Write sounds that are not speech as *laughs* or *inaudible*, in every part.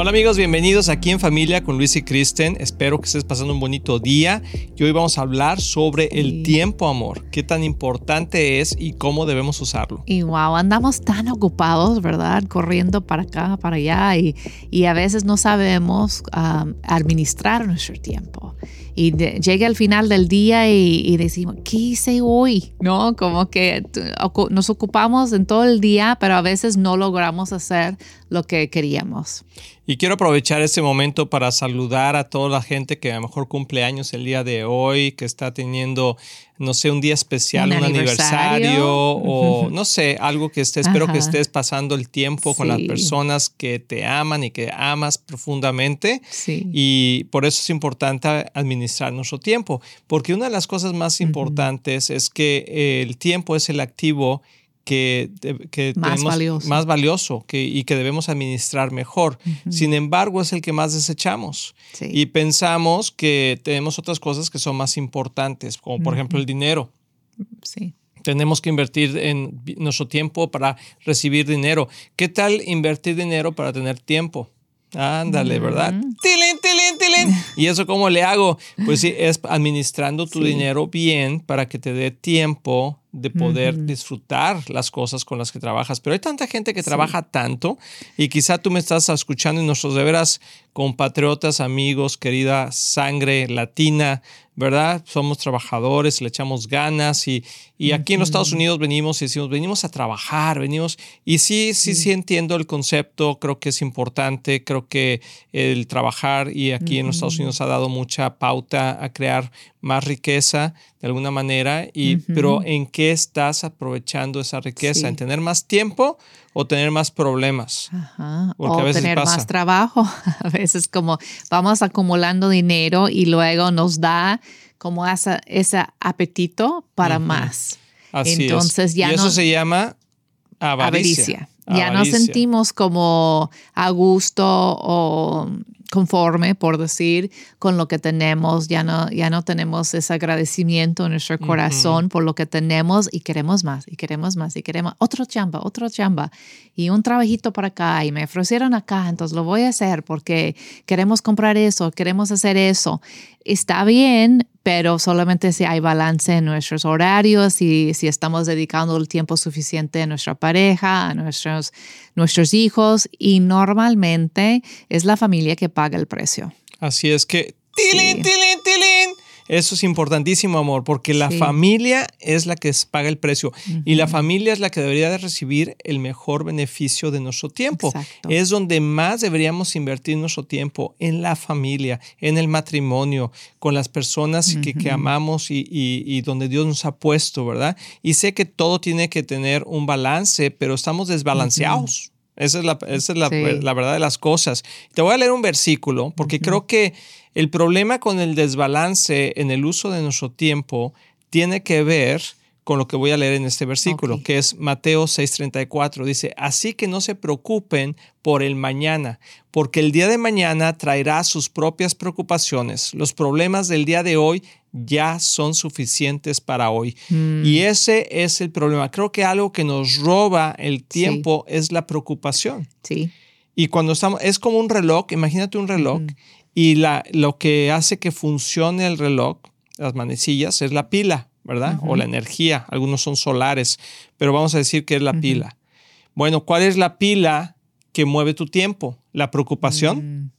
Hola amigos, bienvenidos aquí en familia con Luis y Kristen. Espero que estés pasando un bonito día y hoy vamos a hablar sobre el tiempo, amor. Qué tan importante es y cómo debemos usarlo. Y wow, andamos tan ocupados, ¿verdad? Corriendo para acá, para allá y, y a veces no sabemos um, administrar nuestro tiempo y llega al final del día y, decimos, ¿qué hice hoy? ¿No? Como que nos ocupamos en todo el día, pero a veces no logramos hacer lo que queríamos. Y quiero aprovechar este momento para saludar a toda la gente que a lo mejor cumple años el día de hoy, que está teniendo, no sé, un día especial, un, aniversario, o no sé, algo que estés, espero que estés pasando el tiempo con las personas que te aman y que amas profundamente. Sí. Y por eso es importante administrar nuestro tiempo, porque una de las cosas más importantes es que el tiempo es el activo que, más valioso, más valioso que, y que debemos administrar mejor. Sin embargo, es el que más desechamos. Y pensamos que tenemos otras cosas que son más importantes, como por ejemplo el dinero. Sí. Tenemos que invertir en nuestro tiempo para recibir dinero. ¿Qué tal invertir dinero para tener tiempo? Ándale, ¿verdad? ¡Tilín, tilín, tilín! ¿Y eso cómo le hago? Pues sí, es administrando tu dinero bien para que te dé tiempo de poder disfrutar las cosas con las que trabajas. Pero hay tanta gente que trabaja tanto y quizá tú me estás escuchando y nuestros de veras compatriotas, amigos, querida sangre latina, ¿verdad? Somos trabajadores, le echamos ganas y, y aquí en los Estados Unidos venimos y decimos, venimos a trabajar, venimos y sí, sí, sí entiendo el concepto, creo que es importante, creo que el trabajar y aquí en los Estados Unidos ha dado mucha pauta a crear más riqueza de alguna manera, y, pero ¿en qué estás aprovechando esa riqueza? ¿En tener más tiempo o tener más problemas? Ajá. o tener más trabajo. *laughs* A veces como vamos acumulando dinero y luego nos da como ese apetito para más. Así Entonces Ya y eso se llama avaricia. Ya no sentimos como a gusto o conforme, por decir, con lo que tenemos. Ya no, ya no tenemos ese agradecimiento en nuestro corazón por lo que tenemos y queremos más y queremos más y queremos otro chamba, otro chamba y un trabajito para acá y me ofrecieron acá, entonces lo voy a hacer porque queremos comprar eso, queremos hacer eso. Está bien, pero solamente si hay balance en nuestros horarios y si estamos dedicando el tiempo suficiente a nuestra pareja, a nuestros, nuestros hijos y normalmente es la familia que paga el precio. Así es que, tilín, tilín, tilín, eso es importantísimo, amor, porque la familia es la que paga el precio y la familia es la que debería de recibir el mejor beneficio de nuestro tiempo. Es donde más deberíamos invertir nuestro tiempo, en la familia, en el matrimonio, con las personas que, amamos y, donde Dios nos ha puesto, ¿verdad? Y sé que todo tiene que tener un balance, pero estamos desbalanceados. Esa es, la, esa es la, la, verdad de las cosas. Te voy a leer un versículo porque creo que el problema con el desbalance en el uso de nuestro tiempo tiene que ver con lo que voy a leer en este versículo, que es Mateo 6:34. Dice, así que no se preocupen por el mañana, porque el día de mañana traerá sus propias preocupaciones. Los problemas del día de hoy ya son suficientes para hoy. Mm. Y ese es el problema. Creo que algo que nos roba el tiempo es la preocupación. Sí. Y cuando estamos, es como un reloj, imagínate un reloj, y la, lo que hace que funcione el reloj, las manecillas, es la pila, ¿verdad? O la energía. Algunos son solares, pero vamos a decir que es la pila. Bueno, ¿cuál es la pila que mueve tu tiempo? La preocupación. Mm.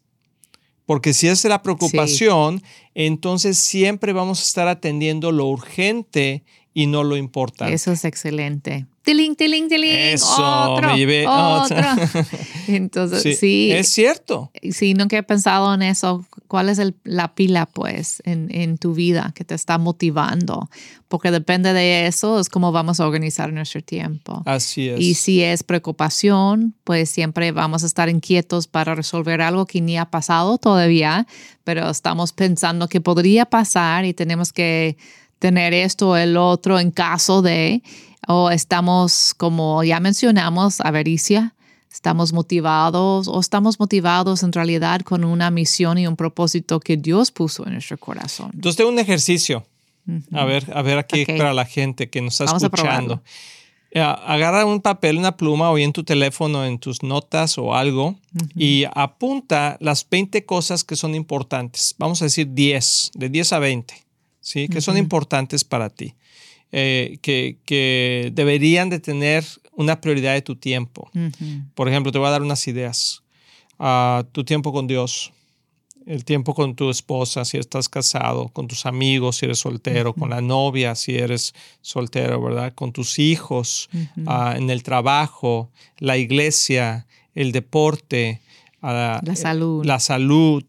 Porque si es la preocupación, entonces siempre vamos a estar atendiendo lo urgente y no lo importante. Eso es excelente. Tiling, tiling, tiling. Eso, me llevé otro. *laughs* Entonces, sí, Es cierto. Sí, nunca he pensado en eso. ¿Cuál es la pila, pues, en, en, tu vida que te está motivando? Porque depende de eso, es cómo vamos a organizar nuestro tiempo. Así es. Y si es preocupación, pues siempre vamos a estar inquietos para resolver algo que ni ha pasado todavía, pero estamos pensando que podría pasar y tenemos que tener esto o el otro en caso de o estamos, como ya mencionamos, avaricia, estamos motivados o estamos motivados en realidad con una misión y un propósito que Dios puso en nuestro corazón. Entonces, tengo un ejercicio. A ver, a ver aquí para la gente que nos está escuchando. Eh, agarra un papel, una pluma o en tu teléfono, en tus notas o algo y apunta las 20 cosas que son importantes. Vamos a decir 10, de 10 a 20, ¿sí? Que son importantes para ti. Eh, que, que, deberían de tener una prioridad de tu tiempo. Por ejemplo, te voy a dar unas ideas. Uh, tu tiempo con Dios, el tiempo con tu esposa si estás casado, con tus amigos si eres soltero, con la novia si eres soltero, ¿verdad? Con tus hijos, ah, en el trabajo, la iglesia, el deporte, ah, la salud, la, salud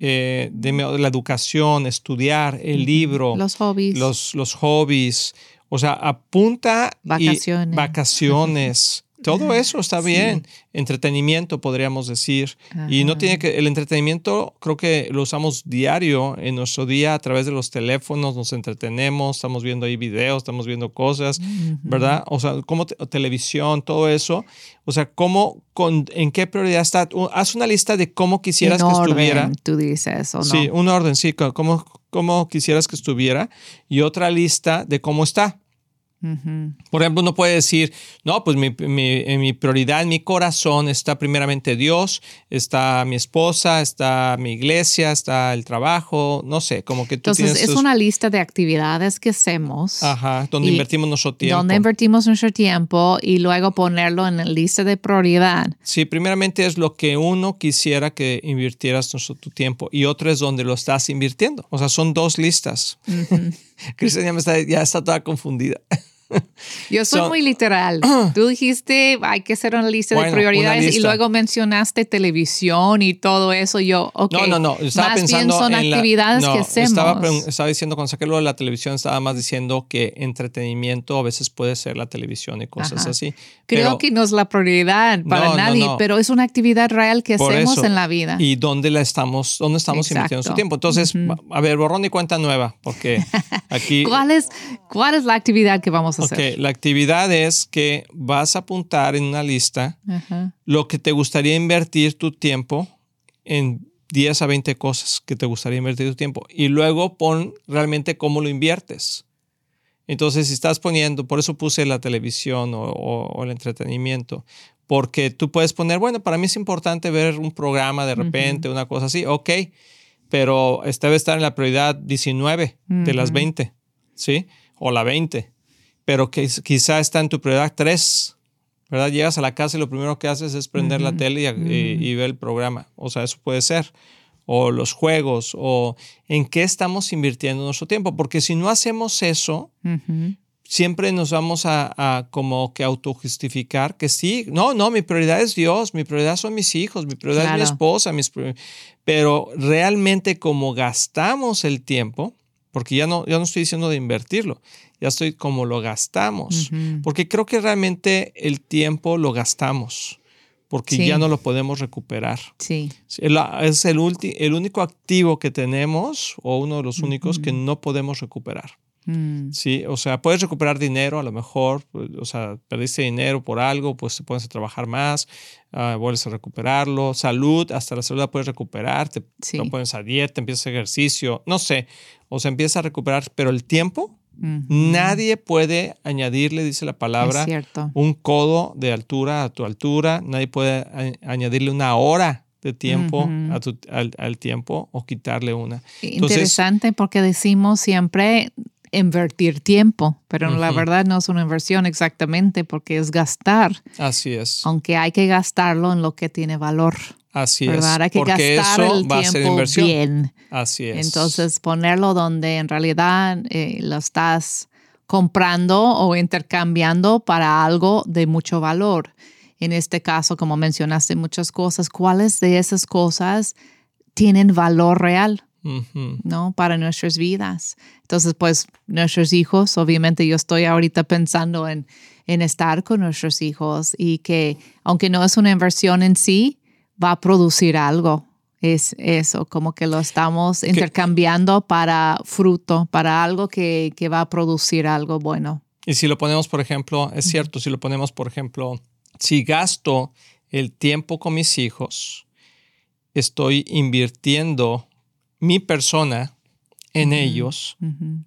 eh, la educación, estudiar, el libro, los hobbies. Los, los hobbies. O sea, apunta vacaciones. vacaciones *laughs* todo eso está bien. Entretenimiento, podríamos decir. Y no tiene que. El entretenimiento creo que lo usamos diario en nuestro día a través de los teléfonos, nos entretenemos, estamos viendo ahí videos, estamos viendo cosas, ¿verdad? O sea, como televisión, todo eso. O sea, cómo, con, en qué prioridad está. Haz una lista de cómo quisieras que estuviera. Tú dices, ¿o no? Sí, un orden, sí, cómo, cómo quisieras que estuviera. Y otra lista de cómo está. Por ejemplo, uno puede decir, no, pues mi, mi, prioridad en mi corazón está primeramente Dios, está mi esposa, está mi iglesia, está el trabajo, no sé, como que tú Entonces, es una lista de actividades que hacemos. Ajá, donde invertimos nuestro tiempo. Donde invertimos nuestro tiempo y luego ponerlo en la lista de prioridad. Sí, primeramente es lo que uno quisiera que invirtieras nuestro, tu tiempo y otro es donde lo estás invirtiendo. O sea, son dos listas. *laughs* Cristian ya, me está, ya está toda confundida. Yo soy muy literal. *clears throat* Tú dijiste hay que hacer una lista de prioridades y luego mencionaste televisión y todo eso. Yo, ok. No, no, no. Estaba más pensando bien son actividades que hacemos. Estaba, estaba, diciendo, cuando saqué lo de la televisión, estaba más diciendo que entretenimiento a veces puede ser la televisión y cosas así. Creo que no es la prioridad para nadie, pero es una actividad real que hacemos en la vida. Y dónde la estamos, dónde estamos invirtiendo su tiempo. Entonces, a ver, borrón y cuenta nueva, porque *laughs* aquí. ¿Cuál es, ¿Cuál es la actividad que vamos a hacer? la actividad es que vas a apuntar en una lista lo que te gustaría invertir tu tiempo en 10 a 20 cosas que te gustaría invertir tu tiempo y luego pon realmente cómo lo inviertes. Entonces, si estás poniendo, por eso puse la televisión o, el entretenimiento, porque tú puedes poner, bueno, para mí es importante ver un programa de repente, una cosa así, ok, pero esta debe estar en la prioridad 19 de las 20, ¿sí? O la 20 pero que quizá está en tu prioridad 3, ¿verdad? Llegas a la casa y lo primero que haces es prender la tele y, ver el programa. O sea, eso puede ser. O los juegos, o en qué estamos invirtiendo nuestro tiempo. Porque si no hacemos eso, siempre nos vamos a, como que autojustificar que sí, no, no, mi prioridad es Dios, mi prioridad son mis hijos, mi prioridad es mi esposa, mis pero realmente como gastamos el tiempo, porque ya no, ya no estoy diciendo de invertirlo, ya estoy como lo gastamos, porque creo que realmente el tiempo lo gastamos, porque ya no lo podemos recuperar. Sí. Es el, el único activo que tenemos o uno de los únicos que no podemos recuperar. Mm. Sí, o sea, puedes recuperar dinero a lo mejor, pues, o sea, perdiste dinero por algo, pues te pones a trabajar más, uh, vuelves a recuperarlo. Salud, hasta la salud la puedes recuperar, te, pones a dieta, empiezas ejercicio, no sé, o sea, empieza a recuperar, pero el tiempo, nadie puede añadirle, dice la palabra, un codo de altura a tu altura, nadie puede añadirle una hora de tiempo al, tiempo o quitarle una. Interesante porque decimos siempre invertir tiempo, pero la verdad no es una inversión exactamente porque es gastar. Así es. Aunque hay que gastarlo en lo que tiene valor. Así es. Hay que porque gastar eso el va a ser inversión. bien. Así es. Entonces ponerlo donde en realidad eh, lo estás comprando o intercambiando para algo de mucho valor. En este caso, como mencionaste muchas cosas, ¿cuáles de esas cosas tienen valor real? ¿no? Para nuestras vidas. Entonces, pues nuestros hijos, obviamente yo estoy ahorita pensando en, en estar con nuestros hijos y que aunque no es una inversión en sí, va a producir algo. Es eso, como que lo estamos intercambiando para fruto, para algo que, que va a producir algo bueno. Y si lo ponemos, por ejemplo, es cierto, si lo ponemos, por ejemplo, si gasto el tiempo con mis hijos, estoy invirtiendo mi persona en ellos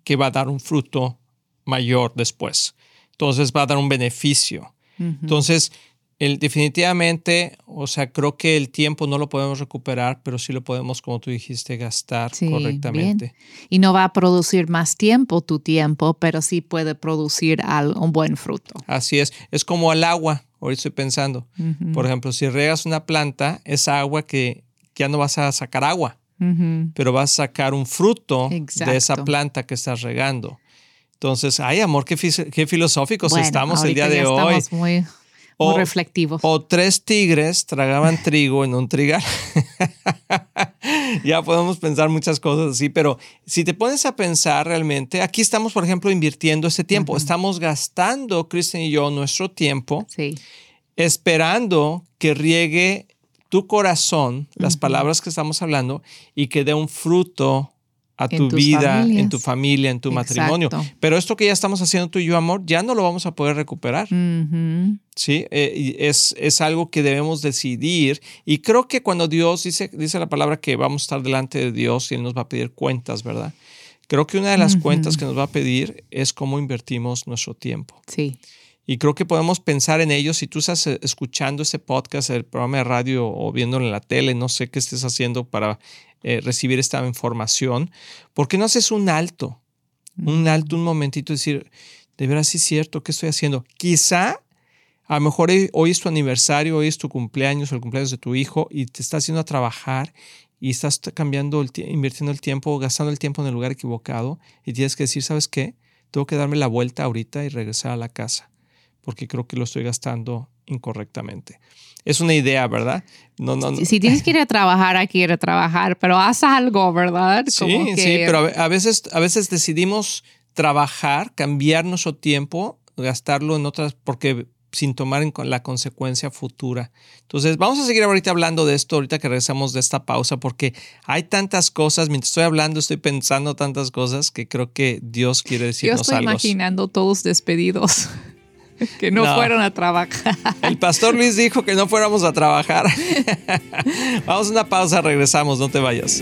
que va a dar un fruto mayor después. Entonces va a dar un beneficio. Entonces, el, definitivamente, o sea, creo que el tiempo no lo podemos recuperar, pero sí lo podemos, como tú dijiste, gastar correctamente. Y no va a producir más tiempo tu tiempo, pero sí puede producir un buen fruto. Así es. Es como el agua. Hoy estoy pensando. Por ejemplo, si regas una planta, esa agua que ya no vas a sacar agua, pero vas a sacar un fruto de esa planta que estás regando. Entonces, ay, amor, qué, qué filosóficos estamos el día de hoy. Estamos muy, o, reflectivos. O tres tigres tragaban *laughs* trigo en un trigal. *laughs* ya podemos pensar muchas cosas así, pero si te pones a pensar realmente, aquí estamos, por ejemplo, invirtiendo ese tiempo. Estamos gastando, Kristen y yo, nuestro tiempo esperando que riegue tu corazón las palabras que estamos hablando y que dé un fruto a tu vida, en tu familia, en tu matrimonio. Pero esto que ya estamos haciendo tú y yo, amor, ya no lo vamos a poder recuperar. Sí, eh, es, es, algo que debemos decidir. Y creo que cuando Dios dice, dice la palabra que vamos a estar delante de Dios y Él nos va a pedir cuentas, ¿verdad? Creo que una de las cuentas que nos va a pedir es cómo invertimos nuestro tiempo. Sí. Y creo que podemos pensar en ello. Si tú estás eh, escuchando este podcast, el programa de radio o viéndolo en la tele, no sé qué estés haciendo para eh, recibir esta información, ¿por qué no haces un alto? Un alto, un momentito, decir, de veras sí es cierto, ¿qué estoy haciendo? Quizá, a lo mejor hoy es tu aniversario, hoy es tu cumpleaños o el cumpleaños de tu hijo y te estás haciendo a trabajar y estás cambiando, el invirtiendo el tiempo, gastando el tiempo en el lugar equivocado y tienes que decir, ¿sabes qué? Tengo que darme la vuelta ahorita y regresar a la casa porque creo que lo estoy gastando incorrectamente es una idea, ¿verdad? No, no, Si tienes que ir a trabajar, hay que ir a trabajar, pero haz algo, ¿verdad? sí, sí, pero a veces, a veces decidimos trabajar, cambiar nuestro tiempo, gastarlo en otras, porque sin tomar en la consecuencia futura. Entonces, vamos a seguir ahorita hablando de esto, ahorita que regresamos de esta pausa, porque hay tantas cosas, mientras estoy hablando, estoy pensando tantas cosas que creo que Dios quiere decirnos algo. Yo estoy imaginando todos despedidos. *laughs* que no, fueron a trabajar. El pastor Luis dijo que no fuéramos a trabajar. *laughs* Vamos a una pausa, regresamos, no te vayas.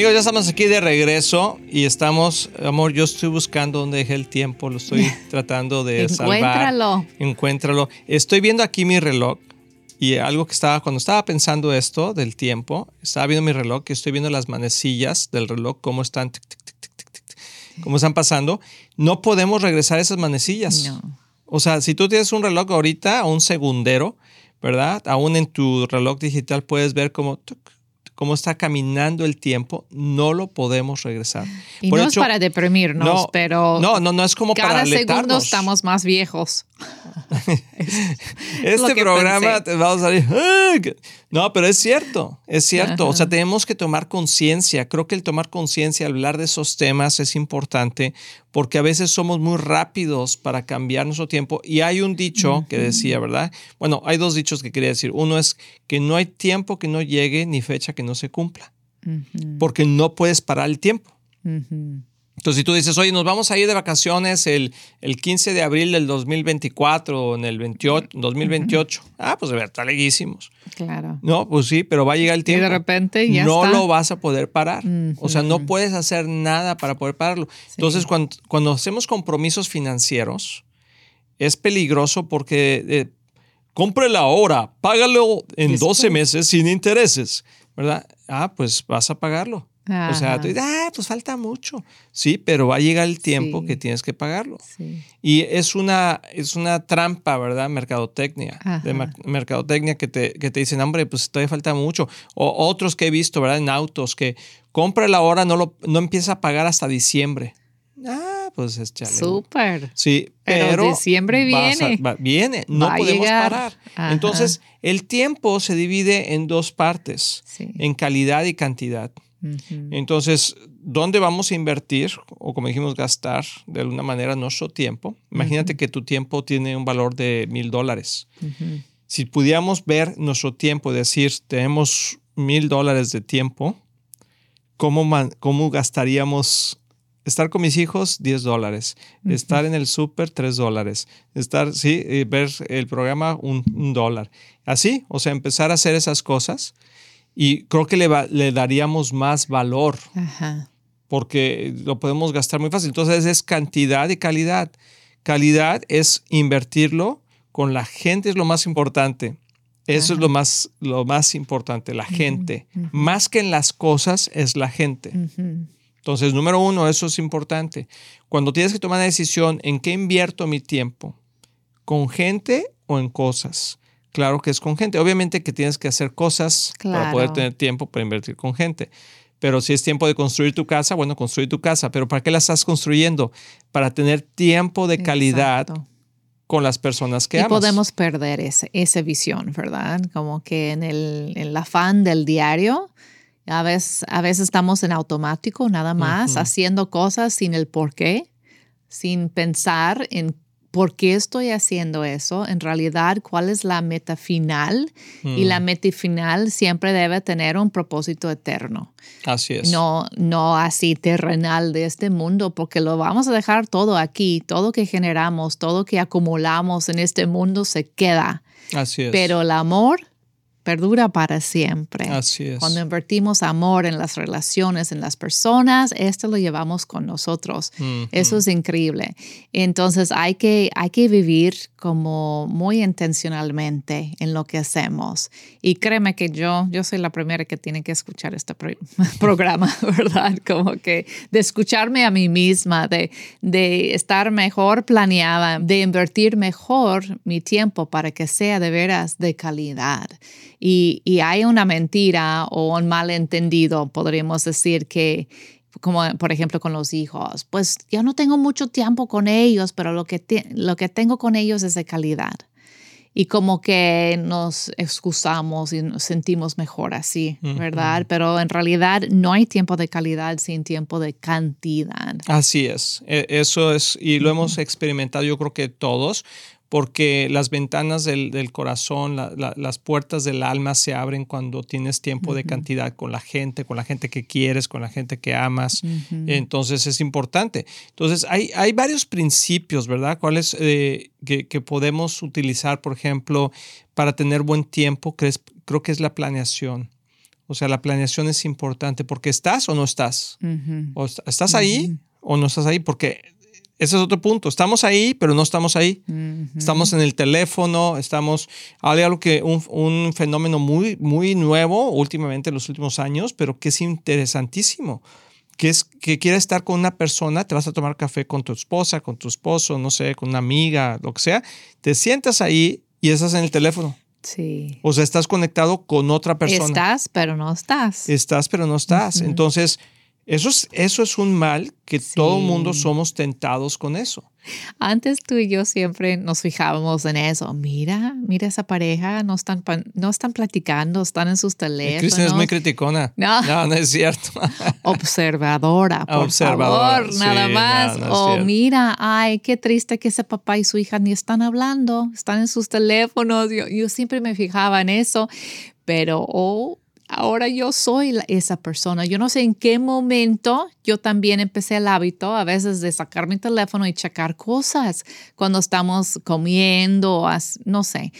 Amigos, ya estamos aquí de regreso y estamos, amor, yo estoy buscando dónde dejé el tiempo, lo estoy *laughs* tratando de salvar. Encuéntralo. Encuéntralo. Estoy viendo aquí mi reloj y algo que estaba, cuando estaba pensando esto del tiempo, estaba viendo mi reloj y estoy viendo las manecillas del reloj, cómo están, cómo están pasando. No podemos regresar esas manecillas. No. O sea, si tú tienes un reloj ahorita, un segundero, ¿verdad? Aún en tu reloj digital puedes ver cómo cómo está caminando el tiempo, no lo podemos regresar. Y no es para deprimirnos, pero no, no, no es como cada segundo estamos más viejos. *laughs* este programa te vamos a salir. No, pero es cierto, es cierto. O sea, tenemos que tomar conciencia. Creo que el tomar conciencia, hablar de esos temas es importante porque a veces somos muy rápidos para cambiar nuestro tiempo. Y hay un dicho que decía, ¿verdad? Bueno, hay dos dichos que quería decir. Uno es que no hay tiempo que no llegue ni fecha que no se cumpla, porque no puedes parar el tiempo. Entonces, si tú dices, oye, nos vamos a ir de vacaciones el, el 15 de abril del 2024 o en el 28, 2028, ah, pues de verdad, está leguísimos. Claro. No, pues sí, pero va a llegar el tiempo. Y de repente ya No lo vas a poder parar. O sea, no puedes hacer nada para poder pararlo. Entonces, cuando, cuando hacemos compromisos financieros, es peligroso porque eh, cómprela ahora, págalo en 12 meses sin intereses, ¿verdad? Ah, pues vas a pagarlo. O sea, tú dices, ah, pues falta mucho. Sí, pero va a llegar el tiempo que tienes que pagarlo. Y es una, es una trampa, ¿verdad? Mercadotecnia. De mercadotecnia que te, que te dicen, hombre, pues todavía falta mucho. O otros que he visto, ¿verdad? En autos, que compra la hora, no, lo, no empieza a pagar hasta diciembre. Ah, pues es chale. Súper. Sí, pero, pero, diciembre viene. va- viene, no Va a podemos parar. Ajá. Entonces, el tiempo se divide en dos partes, Sí. en calidad y cantidad. Entonces, ¿dónde vamos a invertir o como dijimos, gastar de alguna manera nuestro tiempo? Imagínate que tu tiempo tiene un valor de mil dólares. Si pudiéramos ver nuestro tiempo, decir, tenemos mil dólares de tiempo, ¿cómo, man- cómo gastaríamos? Estar con mis hijos, 10 dólares. Estar en el súper, 3 dólares. Estar, sí, eh, ver el programa, un, un dólar. Así, o sea, empezar a hacer esas cosas y creo que le, daríamos más valor Ajá. porque lo podemos gastar muy fácil. Entonces es cantidad y calidad. Calidad es invertirlo con la gente, es lo más importante. Eso es lo más, lo más importante, la gente. Más que en las cosas es la gente. Entonces, número uno, eso es importante. Cuando tienes que tomar una decisión en qué invierto mi tiempo, con gente o en cosas. Claro que es con gente. Obviamente que tienes que hacer cosas para poder Claro. tener tiempo para invertir con gente. Pero si es tiempo de construir tu casa, bueno, construir tu casa. Pero ¿para qué la estás construyendo? Para tener tiempo de calidad Exacto. con las personas que y amas. podemos perder ese, esa visión, ¿verdad? Como que en el, en el afán del diario, a veces, a veces estamos en automático nada más, Ujú. haciendo cosas sin el por qué, sin pensar en por qué estoy haciendo eso, en realidad cuál es la meta final. Y Mm, la meta final siempre debe tener un propósito eterno. Así es. No, no así terrenal de este mundo, porque lo vamos a dejar todo aquí, todo que generamos, todo que acumulamos en este mundo se queda, Así es. pero el amor perdura para siempre. Así es. Cuando invertimos amor en las relaciones, en las personas, esto lo llevamos con nosotros. Eso es increíble. Entonces hay que, hay que vivir como muy intencionalmente en lo que hacemos. Y créeme que yo, yo soy la primera que tiene que escuchar este pro- *laughs* programa, *laughs* ¿verdad? Como que de escucharme a mí misma, de, de estar mejor planeada, de invertir mejor mi tiempo para que sea de veras de calidad. Y, y hay una mentira o un malentendido, podríamos decir que como por ejemplo con los hijos, pues yo no tengo mucho tiempo con ellos, pero lo que, te- lo que tengo con ellos es de calidad. Y como que nos excusamos y nos sentimos mejor así, ¿verdad? Pero en realidad no hay tiempo de calidad sin tiempo de cantidad. Así es, E- eso es, y lo hemos experimentado yo creo que todos, porque las ventanas del, del corazón, la- la- las puertas del alma se abren cuando tienes tiempo de cantidad con la gente, con la gente que quieres, con la gente que amas. Entonces es importante. Entonces hay, hay varios principios, ¿verdad? ¿Cuáles eh, que, que podemos utilizar, por ejemplo, para tener buen tiempo? Crees- Creo que es la planeación. O sea, la planeación es importante porque estás o no estás. O est- ¿Estás ahí o no estás ahí? Porque ese es otro punto. Estamos ahí, pero no estamos ahí. Ujú. Estamos en el teléfono, estamos... Hay algo que un, un fenómeno muy, muy nuevo últimamente en los últimos años, pero que es interesantísimo. Que es que quieres estar con una persona, te vas a tomar café con tu esposa, con tu esposo, no sé, con una amiga, lo que sea. Te sientas ahí y estás en el teléfono. Sí. O sea, estás conectado con otra persona. Estás, pero no estás. Estás, pero no estás. Entonces, eso es, eso es un mal que todo mundo somos tentados con eso. Antes tú y yo siempre nos fijábamos en eso. Mira, mira esa pareja, no están, no están platicando, están en sus es teléfonos. muy criticona. No. no, no es cierto. *laughs* Observadora, por Observadora, favor, nada más. no, no es o cierto. mira, ay, qué triste que ese papá y su hija ni están hablando, están en sus teléfonos. Yo, yo siempre me fijaba en eso, pero oh, ahora yo soy la- esa persona. Yo no sé en qué momento yo también empecé el hábito a veces de sacar mi teléfono y checar cosas cuando estamos comiendo, as- no sé.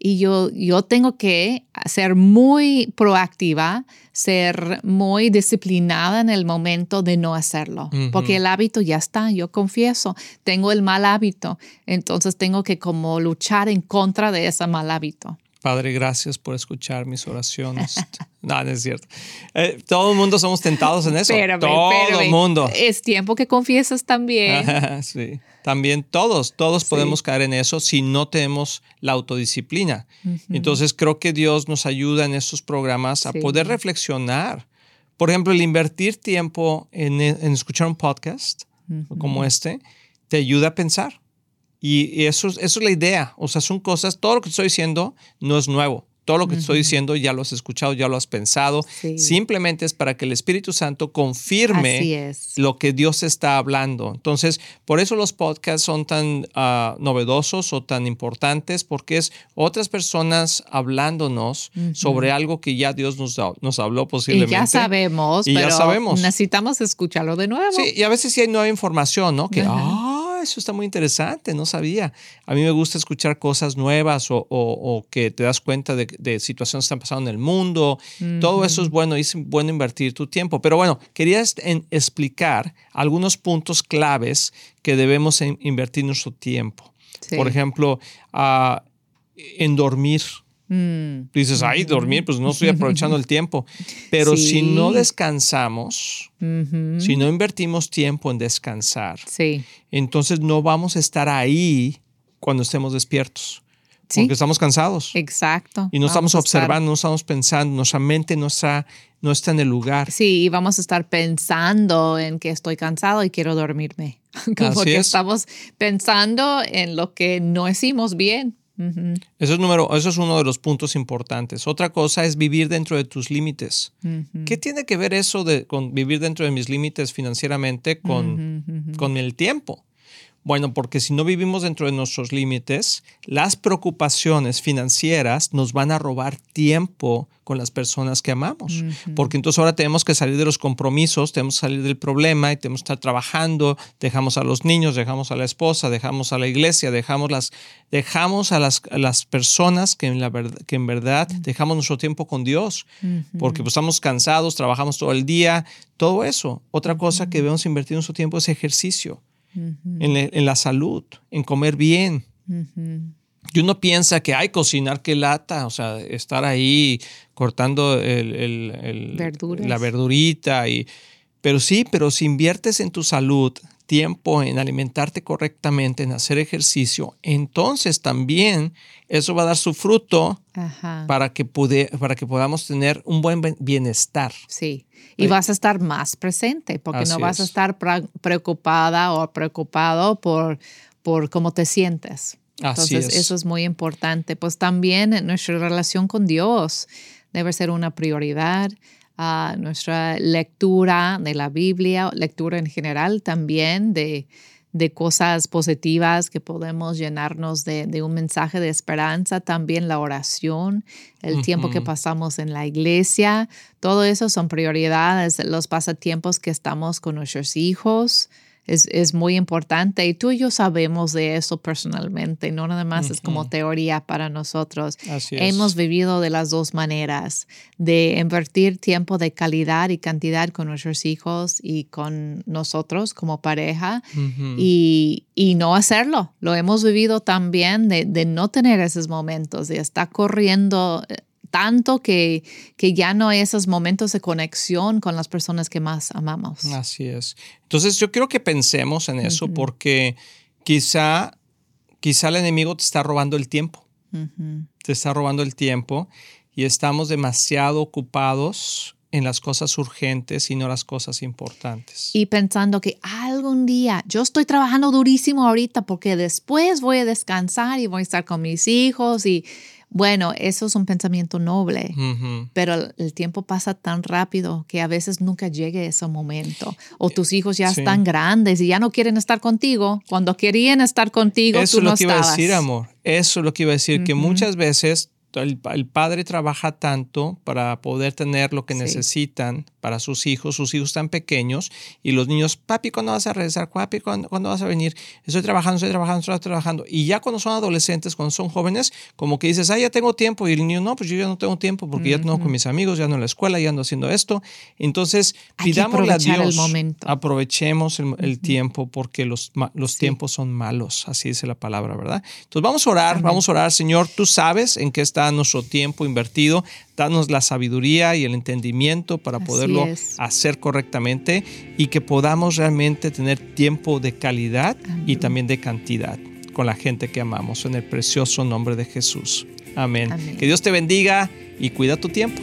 Y yo, yo tengo que ser muy proactiva, ser muy disciplinada en el momento de no hacerlo, porque el hábito ya está, yo confieso, tengo el mal hábito, entonces tengo que como luchar en contra de ese mal hábito. Padre, gracias por escuchar mis oraciones. *laughs* no, no es cierto. Eh, todo el mundo somos tentados en eso. Espérame, todo el mundo. Es tiempo que confiesas también. *laughs* sí. También todos, todos podemos caer en eso si no tenemos la autodisciplina. Entonces creo que Dios nos ayuda en estos programas a Sí. poder reflexionar. Por ejemplo, el invertir tiempo en, en escuchar un podcast como este, te ayuda a pensar. Y, eso, eso es la idea. O sea, son cosas, todo lo que estoy diciendo no es nuevo. Todo lo que estoy diciendo ya lo has escuchado, ya lo has pensado. Simplemente es para que el Espíritu Santo confirme lo que Dios está hablando. Entonces, por eso los podcasts son tan ah, novedosos o tan importantes, porque es otras personas hablándonos sobre algo que ya Dios nos, nos habló posiblemente. Y ya sabemos, pero ya sabemos. necesitamos escucharlo de nuevo. Sí, y a veces sí hay nueva información, ¿no? Que, eso está muy interesante, no sabía. A mí me gusta escuchar cosas nuevas o, que te das cuenta de, situaciones que están pasando en el mundo. Todo eso es bueno y es bueno invertir tu tiempo. Pero bueno, quería explicar algunos puntos claves que debemos invertir nuestro tiempo. Por ejemplo, ah, en dormir. Mm. Dices, ay, dormir, pues no estoy *laughs* aprovechando el tiempo. Pero si no descansamos, si no invertimos tiempo en descansar, entonces no vamos a estar ahí cuando estemos despiertos. Porque estamos cansados. Exacto. Y no estamos observando, no estamos pensando, nuestra mente no está, no está en el lugar. Sí, y vamos a estar pensando en que estoy cansado y quiero dormirme. *laughs* Como que estamos pensando en lo que no hicimos bien. Eso es, número, eso es uno de los puntos importantes. Otra cosa es vivir dentro de tus límites. ¿Qué tiene que ver eso de con vivir dentro de mis límites financieramente con, con el tiempo? Bueno, porque si no vivimos dentro de nuestros límites, las preocupaciones financieras nos van a robar tiempo con las personas que amamos. Porque entonces ahora tenemos que salir de los compromisos, tenemos que salir del problema y tenemos que estar trabajando, dejamos a los niños, dejamos a la esposa, dejamos a la iglesia, dejamos, las, dejamos a, las, las personas que en, la que en verdad dejamos nuestro tiempo con Dios. Porque pues, estamos cansados, trabajamos todo el día, todo eso. Otra cosa que debemos invertir nuestro tiempo es ejercicio en, la salud, en comer bien. Y uno piensa que hay cocinar que lata, o sea, estar ahí cortando el, la verdurita. Y, pero sí, pero si inviertes en tu salud, tiempo en alimentarte correctamente, en hacer ejercicio, entonces también eso va a dar su fruto para que, para que podamos tener un buen bienestar. Sí, y vas a estar más presente porque no vas a estar preocupada o preocupado por, por cómo te sientes. Entonces, eso es muy importante. Pues también nuestra relación con Dios debe ser una prioridad a nuestra lectura de la Biblia, lectura en general también de, de cosas positivas que podemos llenarnos de, un mensaje de esperanza, también la oración, el tiempo que pasamos en la iglesia, todo eso son prioridades, los pasatiempos que estamos con nuestros hijos, es, muy importante y tú y yo sabemos de eso personalmente, no nada más es como teoría para nosotros. Hemos vivido de las dos maneras, de invertir tiempo de calidad y cantidad con nuestros hijos y con nosotros como pareja y, no hacerlo. Lo hemos vivido también de, de no tener esos momentos, de estar corriendo eh, tanto que, que ya no hay esos momentos de conexión con las personas que más amamos. Así es. Entonces yo quiero que pensemos en eso porque quizá, quizá el enemigo te está robando el tiempo. Te está robando el tiempo y estamos demasiado ocupados en las cosas urgentes y no las cosas importantes. Y pensando que algún día yo estoy trabajando durísimo ahorita porque después voy a descansar y voy a estar con mis hijos y bueno, eso es un pensamiento noble, pero el tiempo pasa tan rápido que a veces nunca llegue ese momento. O tus hijos ya están grandes y ya no quieren estar contigo. Cuando querían estar contigo, eso tú es lo que iba a decir, amor. Eso es lo que iba a decir, que muchas veces el, padre trabaja tanto para poder tener lo que necesitan para sus hijos, sus hijos tan pequeños, y los niños, papi, ¿cuándo vas a regresar? Papi, ¿cuándo, vas a venir? Estoy trabajando, estoy trabajando, estoy trabajando. Y ya cuando son adolescentes, cuando son jóvenes, como que dices, ah, ya tengo tiempo, y el niño, no, pues yo ya no tengo tiempo porque ya tengo con mis amigos, ya no en la escuela, ya ando haciendo esto. Entonces, pidámosle a Dios, aprovechemos el, tiempo porque los, los tiempos son malos, así dice la palabra, ¿verdad? Entonces, vamos a orar, vamos a orar, Señor, tú sabes en qué está nuestro tiempo invertido, danos la sabiduría y el entendimiento para poderlo hacer correctamente y que podamos realmente tener tiempo de calidad y también de cantidad con la gente que amamos en el precioso nombre de Jesús. Amén. Que Dios te bendiga y cuida tu tiempo.